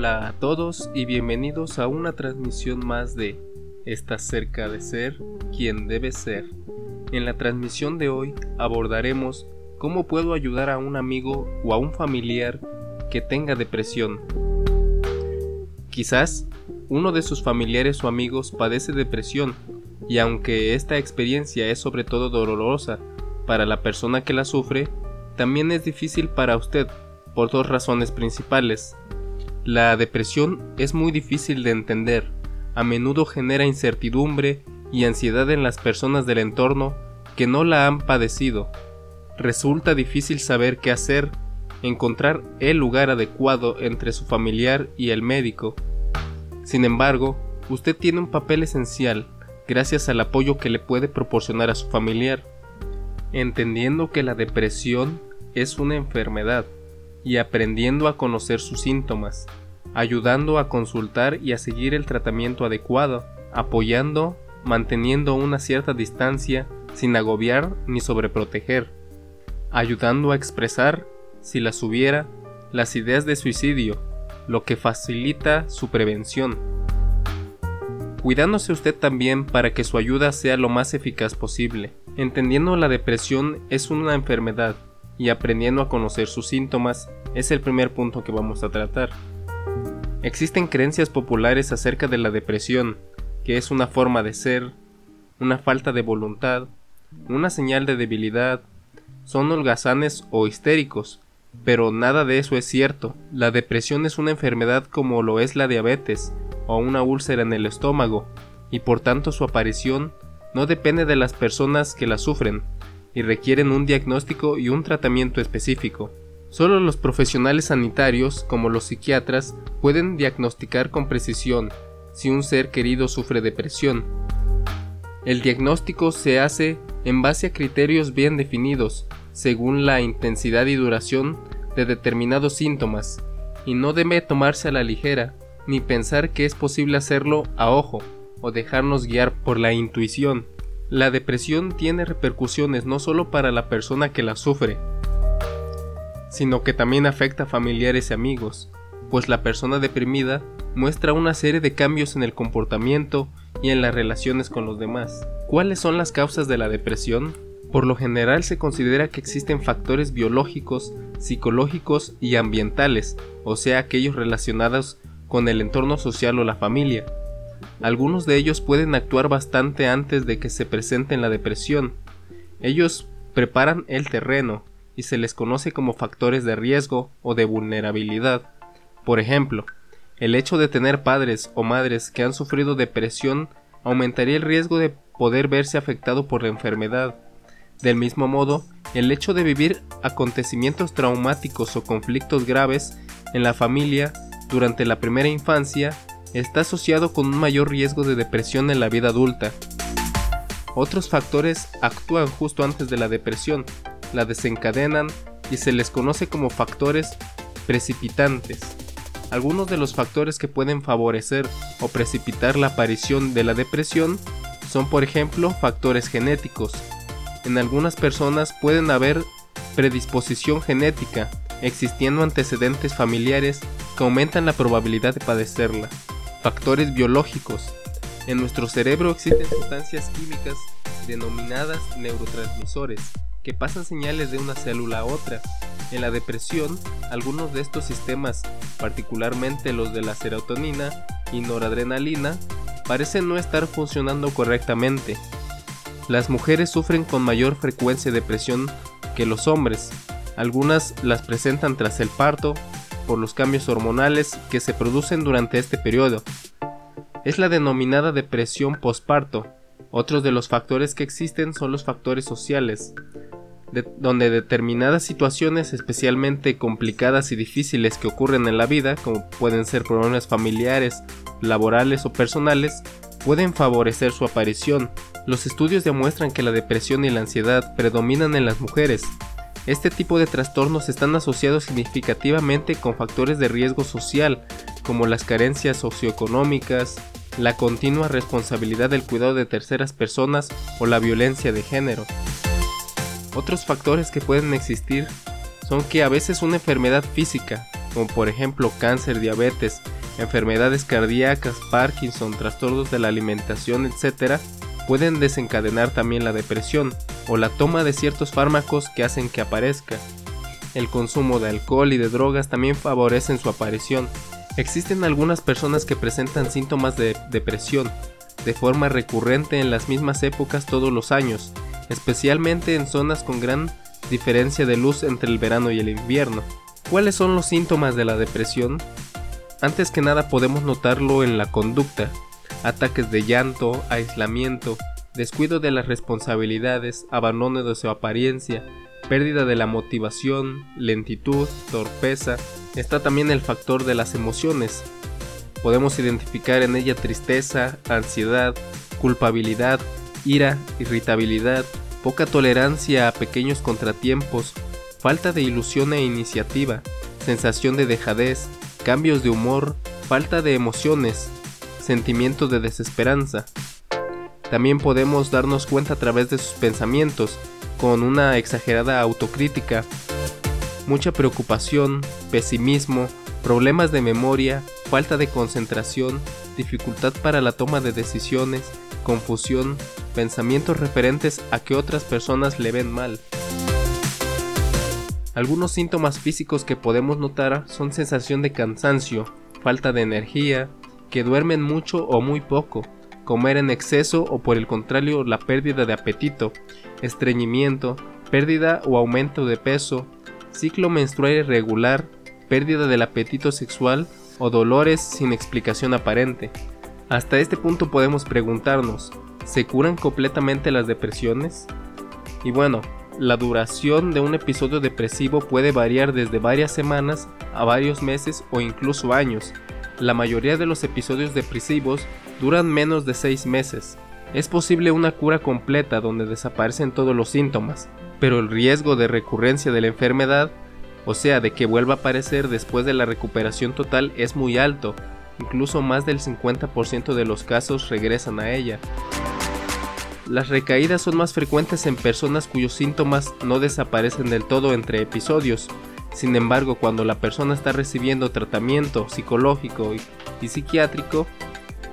Hola a todos y bienvenidos a una transmisión más de Estás cerca de ser quien debe ser. En la transmisión de hoy abordaremos cómo puedo ayudar a un amigo o a un familiar que tenga depresión. Quizás uno de sus familiares o amigos padece depresión y aunque esta experiencia es sobre todo dolorosa para la persona que la sufre, también es difícil para usted por dos razones principales. La depresión es muy difícil de entender, a menudo genera incertidumbre y ansiedad en las personas del entorno que no la han padecido. Resulta difícil saber qué hacer, encontrar el lugar adecuado entre su familiar y el médico. Sin embargo, usted tiene un papel esencial gracias al apoyo que le puede proporcionar a su familiar, entendiendo que la depresión es una enfermedad y aprendiendo a conocer sus síntomas, ayudando a consultar y a seguir el tratamiento adecuado, apoyando, manteniendo una cierta distancia sin agobiar ni sobreproteger, ayudando a expresar, si las hubiera, las ideas de suicidio, lo que facilita su prevención. Cuidándose usted también para que su ayuda sea lo más eficaz posible, entendiendo la depresión es una enfermedad y aprendiendo a conocer sus síntomas es el primer punto que vamos a tratar. Existen creencias populares acerca de la depresión, que es una forma de ser, una falta de voluntad, una señal de debilidad, son holgazanes o histéricos, pero nada de eso es cierto. La depresión es una enfermedad como lo es la diabetes o una úlcera en el estómago, y por tanto su aparición no depende de las personas que la sufren, y requieren un diagnóstico y un tratamiento específico. Solo los profesionales sanitarios, como los psiquiatras, pueden diagnosticar con precisión si un ser querido sufre depresión. El diagnóstico se hace en base a criterios bien definidos, según la intensidad y duración de determinados síntomas, y no debe tomarse a la ligera, ni pensar que es posible hacerlo a ojo, o dejarnos guiar por la intuición. La depresión tiene repercusiones no solo para la persona que la sufre, sino que también afecta a familiares y amigos, pues la persona deprimida muestra una serie de cambios en el comportamiento y en las relaciones con los demás. ¿Cuáles son las causas de la depresión? Por lo general se considera que existen factores biológicos, psicológicos y ambientales, o sea, aquellos relacionados con el entorno social o la familia. Algunos de ellos pueden actuar bastante antes de que se presente la depresión. Ellos preparan el terreno y se les conoce como factores de riesgo o de vulnerabilidad. Por ejemplo, el hecho de tener padres o madres que han sufrido depresión aumentaría el riesgo de poder verse afectado por la enfermedad. Del mismo modo, el hecho de vivir acontecimientos traumáticos o conflictos graves en la familia durante la primera infancia está asociado con un mayor riesgo de depresión en la vida adulta. Otros factores actúan justo antes de la depresión, la desencadenan y se les conoce como factores precipitantes. Algunos de los factores que pueden favorecer o precipitar la aparición de la depresión son por ejemplo factores genéticos. En algunas personas pueden haber predisposición genética, existiendo antecedentes familiares que aumentan la probabilidad de padecerla. Factores biológicos. En nuestro cerebro existen sustancias químicas denominadas neurotransmisores que pasan señales de una célula a otra. En la depresión, algunos de estos sistemas, particularmente los de la serotonina y noradrenalina, parecen no estar funcionando correctamente. Las mujeres sufren con mayor frecuencia depresión que los hombres. Algunas las presentan tras el parto, por los cambios hormonales que se producen durante este periodo. Es la denominada depresión posparto. Otros de los factores que existen son los factores sociales, donde determinadas situaciones especialmente complicadas y difíciles que ocurren en la vida, como pueden ser problemas familiares, laborales o personales, pueden favorecer su aparición. Los estudios demuestran que la depresión y la ansiedad predominan en las mujeres, este tipo de trastornos están asociados significativamente con factores de riesgo social, como las carencias socioeconómicas, la continua responsabilidad del cuidado de terceras personas o la violencia de género. Otros factores que pueden existir son que a veces una enfermedad física, como por ejemplo cáncer, diabetes, enfermedades cardíacas, Parkinson, trastornos de la alimentación, etc., pueden desencadenar también la depresión o la toma de ciertos fármacos que hacen que aparezca. El consumo de alcohol y de drogas también favorecen su aparición. Existen algunas personas que presentan síntomas de depresión de forma recurrente en las mismas épocas todos los años, especialmente en zonas con gran diferencia de luz entre el verano y el invierno. ¿Cuáles son los síntomas de la depresión? Antes que nada podemos notarlo en la conducta, ataques de llanto, aislamiento, descuido de las responsabilidades, abandono de su apariencia, pérdida de la motivación, lentitud, torpeza. Está también el factor de las emociones. Podemos identificar en ella tristeza, ansiedad, culpabilidad, ira, irritabilidad, poca tolerancia a pequeños contratiempos, falta de ilusión e iniciativa, sensación de dejadez, cambios de humor, falta de emociones, sentimiento de desesperanza. También podemos darnos cuenta a través de sus pensamientos, con una exagerada autocrítica, mucha preocupación, pesimismo, problemas de memoria, falta de concentración, dificultad para la toma de decisiones, confusión, pensamientos referentes a que otras personas le ven mal. Algunos síntomas físicos que podemos notar son sensación de cansancio, falta de energía, que duermen mucho o muy poco, comer en exceso o por el contrario la pérdida de apetito, estreñimiento, pérdida o aumento de peso, ciclo menstrual irregular, pérdida del apetito sexual o dolores sin explicación aparente. Hasta este punto podemos preguntarnos, ¿se curan completamente las depresiones? Y bueno, la duración de un episodio depresivo puede variar desde varias semanas a varios meses o incluso años, la mayoría de los episodios depresivos duran menos de 6 meses. Es posible una cura completa donde desaparecen todos los síntomas, pero el riesgo de recurrencia de la enfermedad, o sea, de que vuelva a aparecer después de la recuperación total, es muy alto. Incluso más del 50% de los casos regresan a ella. Las recaídas son más frecuentes en personas cuyos síntomas no desaparecen del todo entre episodios, sin embargo, cuando la persona está recibiendo tratamiento psicológico y, psiquiátrico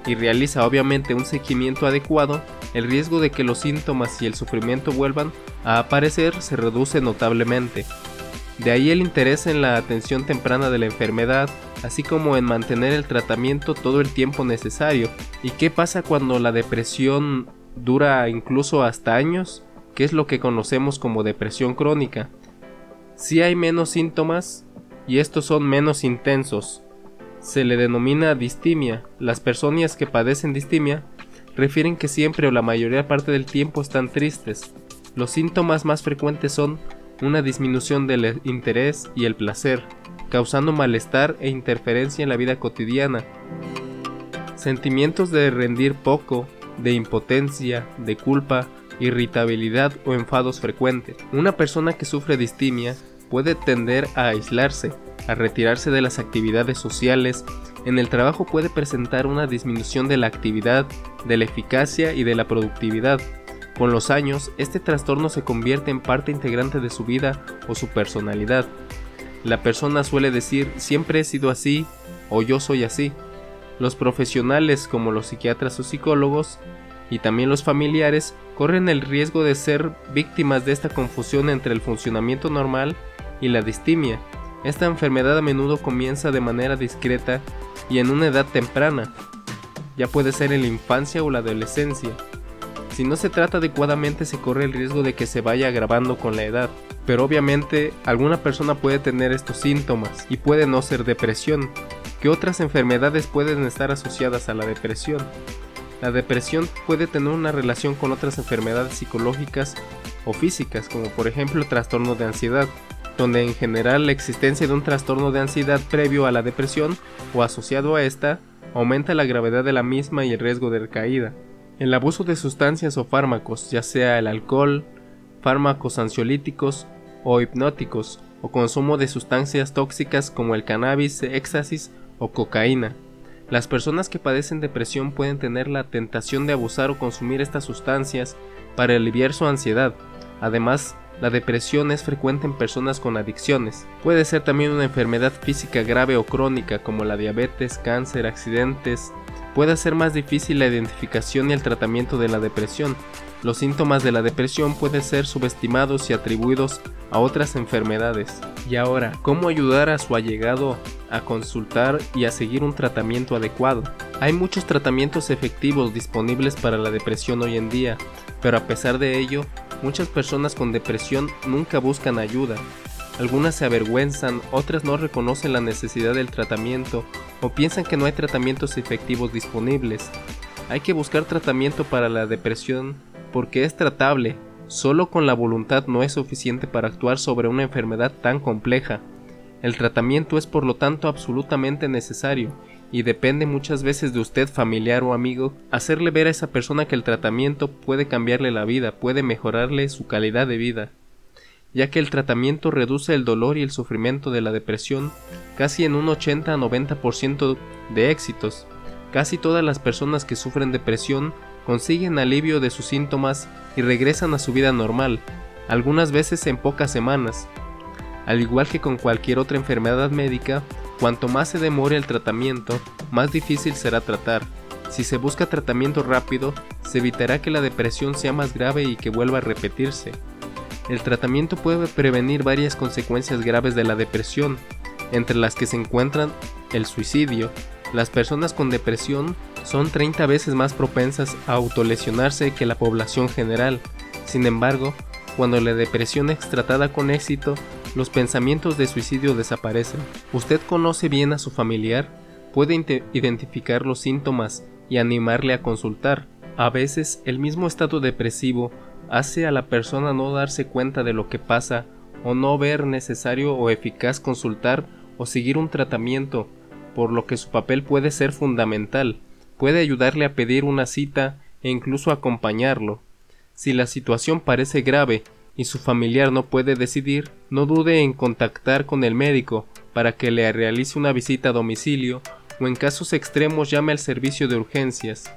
y realiza obviamente un seguimiento adecuado, el riesgo de que los síntomas y el sufrimiento vuelvan a aparecer se reduce notablemente. De ahí el interés en la atención temprana de la enfermedad, así como en mantener el tratamiento todo el tiempo necesario. ¿Y qué pasa cuando la depresión dura incluso hasta años? ¿Qué es lo que conocemos como depresión crónica? Si hay menos síntomas y estos son menos intensos. Se le denomina distimia. Las personas que padecen distimia refieren que siempre o la mayoría parte del tiempo están tristes. Los síntomas más frecuentes son una disminución del interés y el placer, causando malestar e interferencia en la vida cotidiana. Sentimientos de rendir poco, de impotencia, de culpa, irritabilidad o enfados frecuentes. Una persona que sufre distimia puede tender a aislarse, a retirarse de las actividades sociales, en el trabajo puede presentar una disminución de la actividad, de la eficacia y de la productividad. Con los años, este trastorno se convierte en parte integrante de su vida o su personalidad. La persona suele decir siempre he sido así o yo soy así. Los profesionales como los psiquiatras o psicólogos y también los familiares corren el riesgo de ser víctimas de esta confusión entre el funcionamiento normal y la distimia. Esta enfermedad a menudo comienza de manera discreta y en una edad temprana. Ya puede ser en la infancia o la adolescencia. Si no se trata adecuadamente se corre el riesgo de que se vaya agravando con la edad. Pero obviamente alguna persona puede tener estos síntomas y puede no ser depresión. ¿Qué otras enfermedades pueden estar asociadas a la depresión? La depresión puede tener una relación con otras enfermedades psicológicas o físicas, como por ejemplo trastorno de ansiedad, donde en general la existencia de un trastorno de ansiedad previo a la depresión o asociado a esta aumenta la gravedad de la misma y el riesgo de recaída. El abuso de sustancias o fármacos, ya sea el alcohol, fármacos ansiolíticos o hipnóticos, o consumo de sustancias tóxicas como el cannabis, éxtasis o cocaína, las personas que padecen depresión pueden tener la tentación de abusar o consumir estas sustancias para aliviar su ansiedad. Además, La depresión es frecuente en personas con adicciones. Puede ser también una enfermedad física grave o crónica como la diabetes, cáncer, accidentes. Puede ser más difícil la identificación y el tratamiento de la depresión. Los síntomas de la depresión pueden ser subestimados y atribuidos a otras enfermedades. Y ahora, ¿cómo ayudar a su allegado a consultar y a seguir un tratamiento adecuado? Hay muchos tratamientos efectivos disponibles para la depresión hoy en día, pero a pesar de ello, Muchas personas con depresión nunca buscan ayuda. Algunas se avergüenzan, otras no reconocen la necesidad del tratamiento o piensan que no hay tratamientos efectivos disponibles. Hay que buscar tratamiento para la depresión porque es tratable, solo con la voluntad no es suficiente para actuar sobre una enfermedad tan compleja. El tratamiento es por lo tanto absolutamente necesario y depende muchas veces de usted familiar o amigo hacerle ver a esa persona que el tratamiento puede cambiarle la vida, puede mejorarle su calidad de vida, ya que el tratamiento reduce el dolor y el sufrimiento de la depresión casi en un 80 a 90% de éxitos. Casi todas las personas que sufren depresión consiguen alivio de sus síntomas y regresan a su vida normal, algunas veces en pocas semanas. Al igual que con cualquier otra enfermedad médica, Cuanto más se demore el tratamiento, más difícil será tratar. Si se busca tratamiento rápido, se evitará que la depresión sea más grave y que vuelva a repetirse. El tratamiento puede prevenir varias consecuencias graves de la depresión, entre las que se encuentran el suicidio. Las personas con depresión son 30 veces más propensas a autolesionarse que la población general. Sin embargo, cuando la depresión es tratada con éxito, los pensamientos de suicidio desaparecen. Usted conoce bien a su familiar, puede identificar los síntomas y animarle a consultar. A veces el mismo estado depresivo hace a la persona no darse cuenta de lo que pasa o no ver necesario o eficaz consultar o seguir un tratamiento, por lo que su papel puede ser fundamental, puede ayudarle a pedir una cita e incluso acompañarlo. Si la situación parece grave y su familiar no puede decidir, no dude en contactar con el médico para que le realice una visita a domicilio o en casos extremos llame al servicio de urgencias.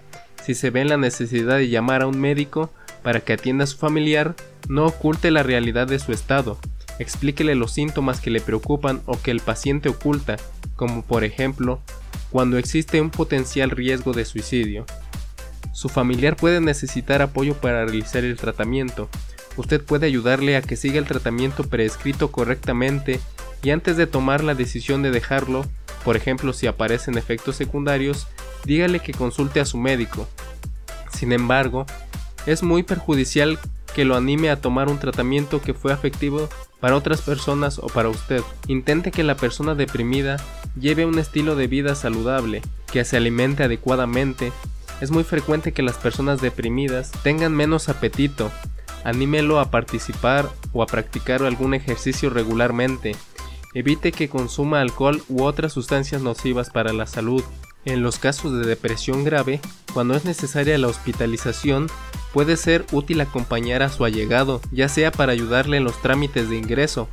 Si se ve en la necesidad de llamar a un médico para que atienda a su familiar, no oculte la realidad de su estado. Explíquele los síntomas que le preocupan o que el paciente oculta, como por ejemplo, cuando existe un potencial riesgo de suicidio. Su familiar puede necesitar apoyo para realizar el tratamiento, usted puede ayudarle a que siga el tratamiento prescrito correctamente y antes de tomar la decisión de dejarlo, por ejemplo si aparecen efectos secundarios, dígale que consulte a su médico. Sin embargo, es muy perjudicial que lo anime a tomar un tratamiento que fue efectivo para otras personas o para usted. Intente que la persona deprimida lleve un estilo de vida saludable, que se alimente adecuadamente. Es muy frecuente que las personas deprimidas tengan menos apetito, Anímelo a participar o a practicar algún ejercicio regularmente. Evite que consuma alcohol u otras sustancias nocivas para la salud. En los casos de depresión grave, cuando es necesaria la hospitalización, puede ser útil acompañar a su allegado, ya sea para ayudarle en los trámites de ingreso.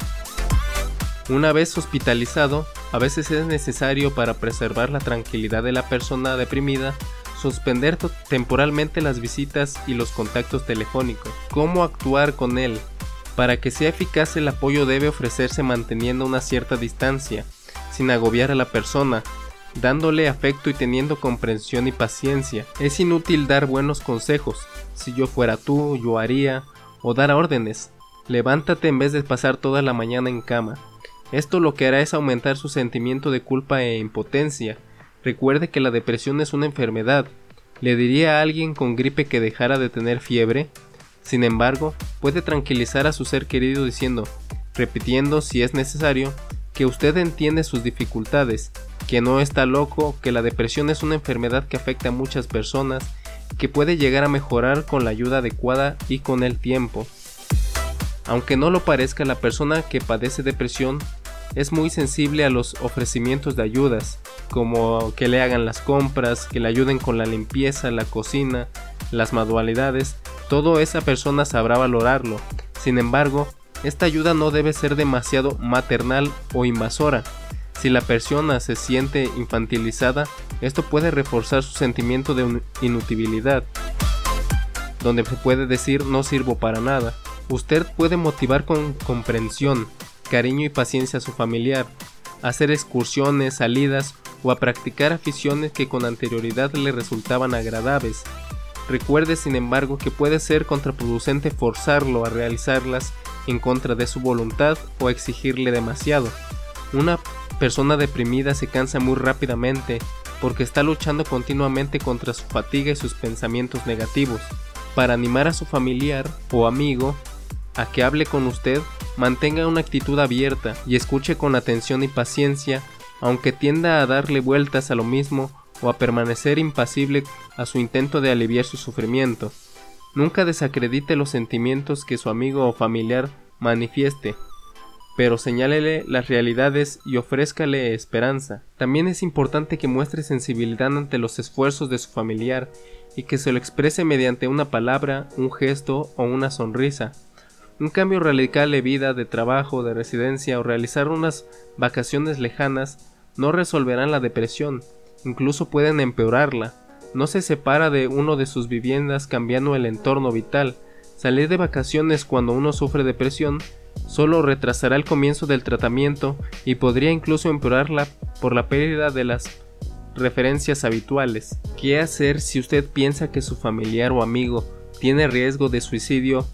Una vez hospitalizado, a veces es necesario para preservar la tranquilidad de la persona deprimida suspender temporalmente las visitas y los contactos telefónicos. ¿Cómo actuar con él? Para que sea eficaz el apoyo debe ofrecerse manteniendo una cierta distancia, sin agobiar a la persona, dándole afecto y teniendo comprensión y paciencia. Es inútil dar buenos consejos, si yo fuera tú, yo haría, o dar órdenes. Levántate en vez de pasar toda la mañana en cama. Esto lo que hará es aumentar su sentimiento de culpa e impotencia, Recuerde que la depresión es una enfermedad. ¿Le diría a alguien con gripe que dejara de tener fiebre? Sin embargo, puede tranquilizar a su ser querido diciendo, repitiendo si es necesario, que usted entiende sus dificultades, que no está loco, que la depresión es una enfermedad que afecta a muchas personas, que puede llegar a mejorar con la ayuda adecuada y con el tiempo. Aunque no lo parezca, la persona que padece depresión es muy sensible a los ofrecimientos de ayudas, como que le hagan las compras, que le ayuden con la limpieza, la cocina, las manualidades, todo esa persona sabrá valorarlo. Sin embargo, esta ayuda no debe ser demasiado maternal o invasora. Si la persona se siente infantilizada, esto puede reforzar su sentimiento de inutilidad, donde se puede decir no sirvo para nada. Usted puede motivar con comprensión, cariño y paciencia a su familiar, hacer excursiones, salidas o a practicar aficiones que con anterioridad le resultaban agradables. Recuerde sin embargo que puede ser contraproducente forzarlo a realizarlas en contra de su voluntad o exigirle demasiado. Una persona deprimida se cansa muy rápidamente porque está luchando continuamente contra su fatiga y sus pensamientos negativos. Para animar a su familiar o amigo a que hable con usted, mantenga una actitud abierta y escuche con atención y paciencia, aunque tienda a darle vueltas a lo mismo o a permanecer impasible a su intento de aliviar su sufrimiento. Nunca desacredite los sentimientos que su amigo o familiar manifieste, pero señálele las realidades y ofrézcale esperanza. También es importante que muestre sensibilidad ante los esfuerzos de su familiar y que se lo exprese mediante una palabra, un gesto o una sonrisa. Un cambio radical de vida, de trabajo, de residencia o realizar unas vacaciones lejanas no resolverán la depresión, incluso pueden empeorarla. No se separa de uno de sus viviendas cambiando el entorno vital. Salir de vacaciones cuando uno sufre depresión solo retrasará el comienzo del tratamiento y podría incluso empeorarla por la pérdida de las referencias habituales. ¿Qué hacer si usted piensa que su familiar o amigo tiene riesgo de suicidio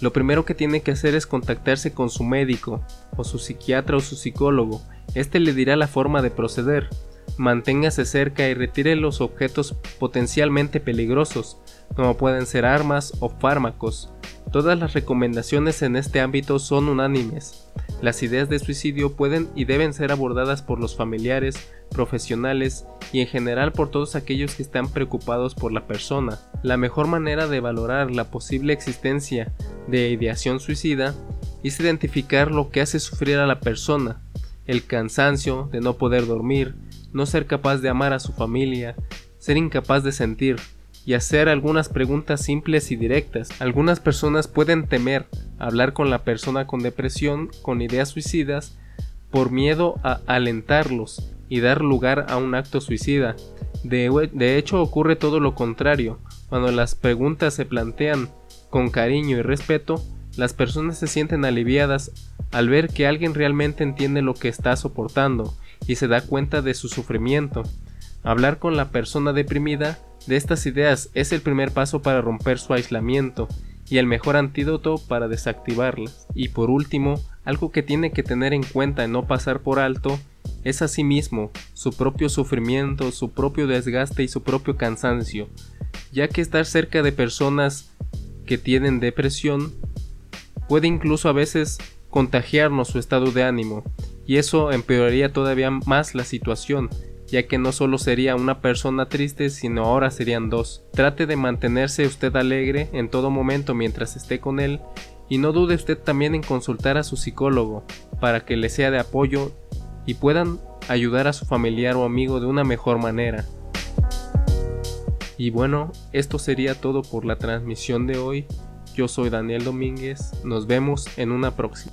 lo primero que tiene que hacer es contactarse con su médico, o su psiquiatra o su psicólogo. Este le dirá la forma de proceder. Manténgase cerca y retire los objetos potencialmente peligrosos, como pueden ser armas o fármacos. Todas las recomendaciones en este ámbito son unánimes. Las ideas de suicidio pueden y deben ser abordadas por los familiares, profesionales y en general por todos aquellos que están preocupados por la persona. La mejor manera de valorar la posible existencia de ideación suicida es identificar lo que hace sufrir a la persona, el cansancio de no poder dormir, no ser capaz de amar a su familia, ser incapaz de sentir, y hacer algunas preguntas simples y directas. Algunas personas pueden temer hablar con la persona con depresión, con ideas suicidas, por miedo a alentarlos y dar lugar a un acto suicida. De, hecho ocurre todo lo contrario. Cuando las preguntas se plantean con cariño y respeto, las personas se sienten aliviadas al ver que alguien realmente entiende lo que está soportando y se da cuenta de su sufrimiento. Hablar con la persona deprimida de estas ideas es el primer paso para romper su aislamiento y el mejor antídoto para desactivarlas. Y por último, algo que tiene que tener en cuenta y no pasar por alto es asimismo su propio sufrimiento, su propio desgaste y su propio cansancio, ya que estar cerca de personas que tienen depresión puede incluso a veces contagiarnos su estado de ánimo, y eso empeoraría todavía más la situación, ya que no solo sería una persona triste, sino ahora serían dos. Trate de mantenerse usted alegre en todo momento mientras esté con él y no dude usted también en consultar a su psicólogo para que le sea de apoyo y puedan ayudar a su familiar o amigo de una mejor manera. Y bueno, esto sería todo por la transmisión de hoy. Yo soy Daniel Domínguez, nos vemos en una próxima.